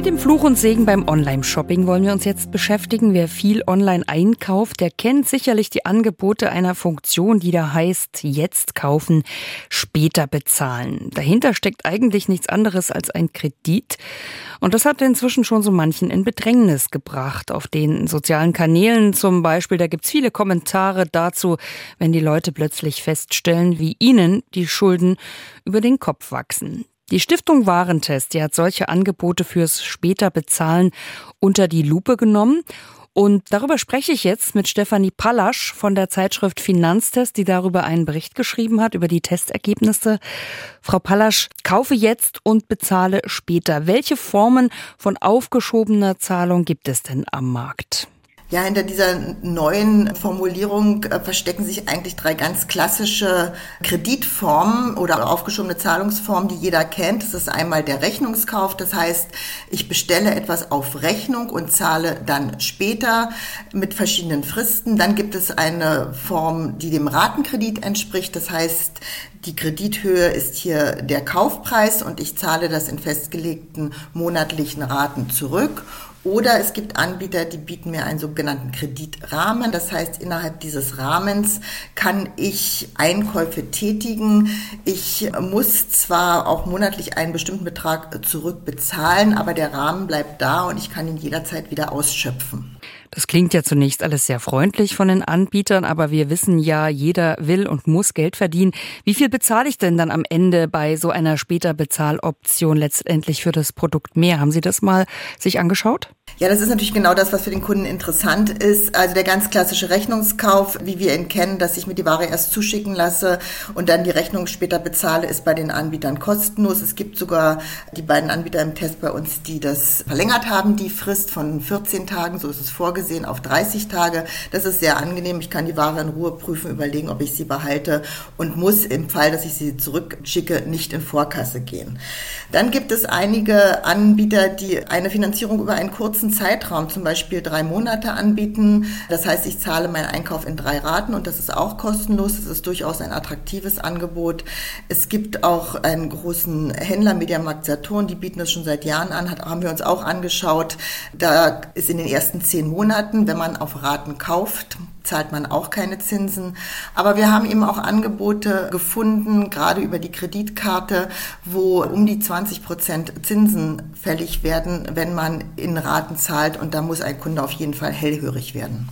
Mit dem Fluch und Segen beim Online-Shopping wollen wir uns jetzt beschäftigen. Wer viel online einkauft, der kennt sicherlich die Angebote einer Funktion, die da heißt, jetzt kaufen, später bezahlen. Dahinter steckt eigentlich nichts anderes als ein Kredit. Und das hat inzwischen schon so manchen in Bedrängnis gebracht. Auf den sozialen Kanälen zum Beispiel, da gibt's viele Kommentare dazu, wenn die Leute plötzlich feststellen, wie ihnen die Schulden über den Kopf wachsen. Die Stiftung Warentest, die hat solche Angebote fürs später Bezahlen unter die Lupe genommen. Und darüber spreche ich jetzt mit Stefanie Pallasch von der Zeitschrift Finanztest, die darüber einen Bericht geschrieben hat, über die Testergebnisse. Frau Pallasch, kaufe jetzt und bezahle später. Welche Formen von aufgeschobener Zahlung gibt es denn am Markt? Ja, hinter dieser neuen Formulierung äh, verstecken sich eigentlich drei ganz klassische Kreditformen oder aufgeschobene Zahlungsformen, die jeder kennt. Das ist einmal der Rechnungskauf, das heißt, ich bestelle etwas auf Rechnung und zahle dann später mit verschiedenen Fristen. Dann gibt es eine Form, die dem Ratenkredit entspricht, das heißt, die Kredithöhe ist hier der Kaufpreis und ich zahle das in festgelegten monatlichen Raten zurück. Oder es gibt Anbieter, die bieten mir einen sogenannten Kreditrahmen. Das heißt, innerhalb dieses Rahmens kann ich Einkäufe tätigen. Ich muss zwar auch monatlich einen bestimmten Betrag zurückbezahlen, aber der Rahmen bleibt da und ich kann ihn jederzeit wieder ausschöpfen. Das klingt ja zunächst alles sehr freundlich von den Anbietern, aber wir wissen ja, jeder will und muss Geld verdienen. Wie viel bezahle ich denn dann am Ende bei so einer später Bezahloption letztendlich für das Produkt mehr? Haben Sie das mal sich angeschaut? Ja, das ist natürlich genau das, was für den Kunden interessant ist. Also der ganz klassische Rechnungskauf, wie wir ihn kennen, dass ich mir die Ware erst zuschicken lasse und dann die Rechnung später bezahle, ist bei den Anbietern kostenlos. Es gibt sogar die beiden Anbieter im Test bei uns, die das verlängert haben, die Frist von 14 Tagen, so ist es vorgesehen, auf 30 Tage. Das ist sehr angenehm. Ich kann die Ware in Ruhe prüfen, überlegen, ob ich sie behalte und muss im Fall, dass ich sie zurückschicke, nicht in Vorkasse gehen. Dann gibt es einige Anbieter, die eine Finanzierung über einen kurzen Zeitraum, zum Beispiel drei Monate anbieten. Das heißt, ich zahle meinen Einkauf in drei Raten und das ist auch kostenlos. Das ist durchaus ein attraktives Angebot. Es gibt auch einen großen Händler, Mediamarkt Saturn, die bieten das schon seit Jahren an, haben wir uns auch angeschaut. Da ist in den ersten zehn Monaten, wenn man auf Raten kauft, zahlt man auch keine Zinsen. Aber wir haben eben auch Angebote gefunden, gerade über die Kreditkarte, wo um die 20 Prozent Zinsen fällig werden, wenn man in Raten zahlt. Und da muss ein Kunde auf jeden Fall hellhörig werden.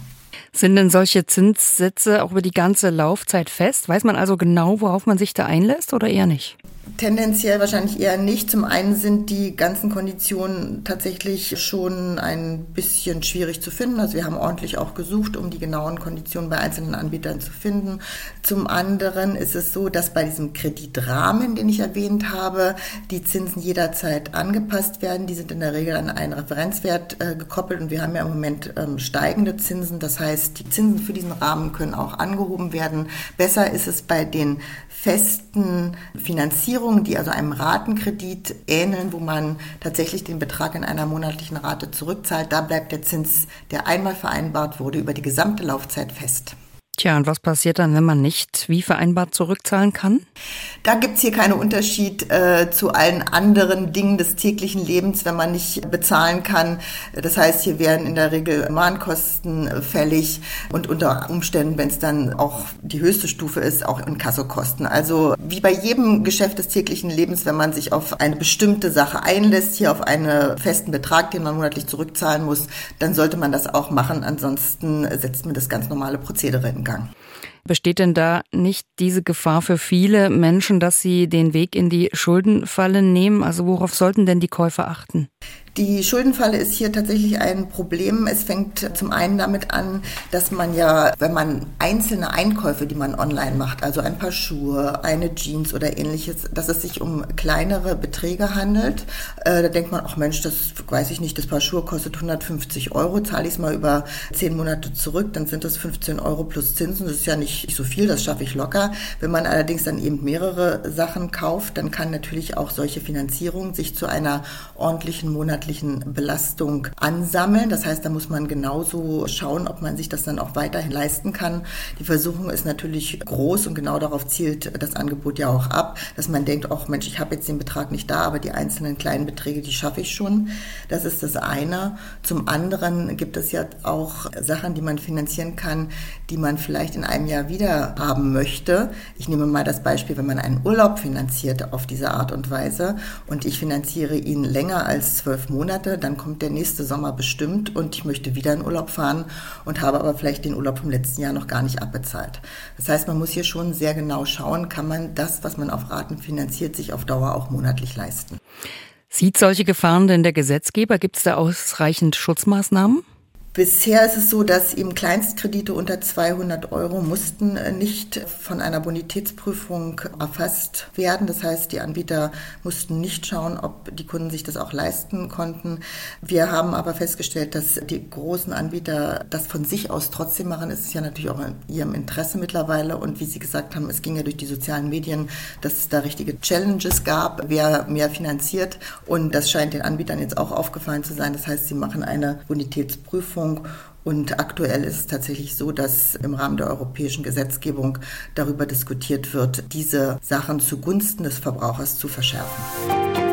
Sind denn solche Zinssätze auch über die ganze Laufzeit fest? Weiß man also genau, worauf man sich da einlässt oder eher nicht? Tendenziell wahrscheinlich eher nicht. Zum einen sind die ganzen Konditionen tatsächlich schon ein bisschen schwierig zu finden. Also wir haben ordentlich auch gesucht, um die genauen Konditionen bei einzelnen Anbietern zu finden. Zum anderen ist es so, dass bei diesem Kreditrahmen, den ich erwähnt habe, die Zinsen jederzeit angepasst werden. Die sind in der Regel an einen Referenzwert äh, gekoppelt und wir haben ja im Moment ähm, steigende Zinsen. Das heißt, die Zinsen für diesen Rahmen können auch angehoben werden. Besser ist es bei den festen Finanzierungen, die also einem Ratenkredit ähneln, wo man tatsächlich den Betrag in einer monatlichen Rate zurückzahlt. Da bleibt der Zins, der einmal vereinbart wurde, über die gesamte Laufzeit fest. Tja, und was passiert dann, wenn man nicht wie vereinbart zurückzahlen kann? Da gibt's hier keinen Unterschied äh, zu allen anderen Dingen des täglichen Lebens, wenn man nicht bezahlen kann. Das heißt, hier werden in der Regel Mahnkosten fällig und unter Umständen, wenn es dann auch die höchste Stufe ist, auch Inkassokosten. Also wie bei jedem Geschäft des täglichen Lebens, wenn man sich auf eine bestimmte Sache einlässt, hier auf einen festen Betrag, den man monatlich zurückzahlen muss, dann sollte man das auch machen. Ansonsten setzt man das ganz normale Prozedere in Gang. Besteht denn da nicht diese Gefahr für viele Menschen, dass sie den Weg in die Schuldenfalle nehmen? Also worauf sollten denn die Käufer achten? Die Schuldenfalle ist hier tatsächlich ein Problem. Es fängt zum einen damit an, dass man ja, wenn man einzelne Einkäufe, die man online macht, also ein paar Schuhe, eine Jeans oder ähnliches, dass es sich um kleinere Beträge handelt. Äh, da denkt man, ach Mensch, das weiß ich nicht, das Paar Schuhe kostet 150 Euro, zahle ich es mal über zehn Monate zurück, dann sind das 15 Euro plus Zinsen. Das ist ja nicht so viel, das schaffe ich locker. Wenn man allerdings dann eben mehrere Sachen kauft, dann kann natürlich auch solche Finanzierung sich zu einer ordentlichen monatlichen monatlichen Belastung ansammeln. Das heißt, da muss man genauso schauen, ob man sich das dann auch weiterhin leisten kann. Die Versuchung ist natürlich groß und genau darauf zielt das Angebot ja auch ab, dass man denkt, ach Mensch, ich habe jetzt den Betrag nicht da, aber die einzelnen kleinen Beträge, die schaffe ich schon. Das ist das eine. Zum anderen gibt es ja auch Sachen, die man finanzieren kann, die man vielleicht in einem Jahr wieder haben möchte. Ich nehme mal das Beispiel, wenn man einen Urlaub finanziert auf diese Art und Weise und ich finanziere ihn länger als zwölf Monate, dann kommt der nächste Sommer bestimmt und ich möchte wieder in Urlaub fahren und habe aber vielleicht den Urlaub vom letzten Jahr noch gar nicht abbezahlt. Das heißt, man muss hier schon sehr genau schauen, kann man das, was man auf Raten finanziert, sich auf Dauer auch monatlich leisten. Sieht solche Gefahren denn der Gesetzgeber? Gibt es da ausreichend Schutzmaßnahmen? Bisher ist es so, dass eben Kleinstkredite unter 200 Euro mussten äh, nicht von einer Bonitätsprüfung erfasst werden. Das heißt, die Anbieter mussten nicht schauen, ob die Kunden sich das auch leisten konnten. Wir haben aber festgestellt, dass die großen Anbieter das von sich aus trotzdem machen. Es ist ja natürlich auch in ihrem Interesse mittlerweile. Und wie Sie gesagt haben, es ging ja durch die sozialen Medien, dass es da richtige Challenges gab, wer mehr finanziert. Und das scheint den Anbietern jetzt auch aufgefallen zu sein. Das heißt, sie machen eine Bonitätsprüfung Verordnung. Und aktuell ist es tatsächlich so, dass im Rahmen der europäischen Gesetzgebung darüber diskutiert wird, diese Sachen zugunsten des Verbrauchers zu verschärfen.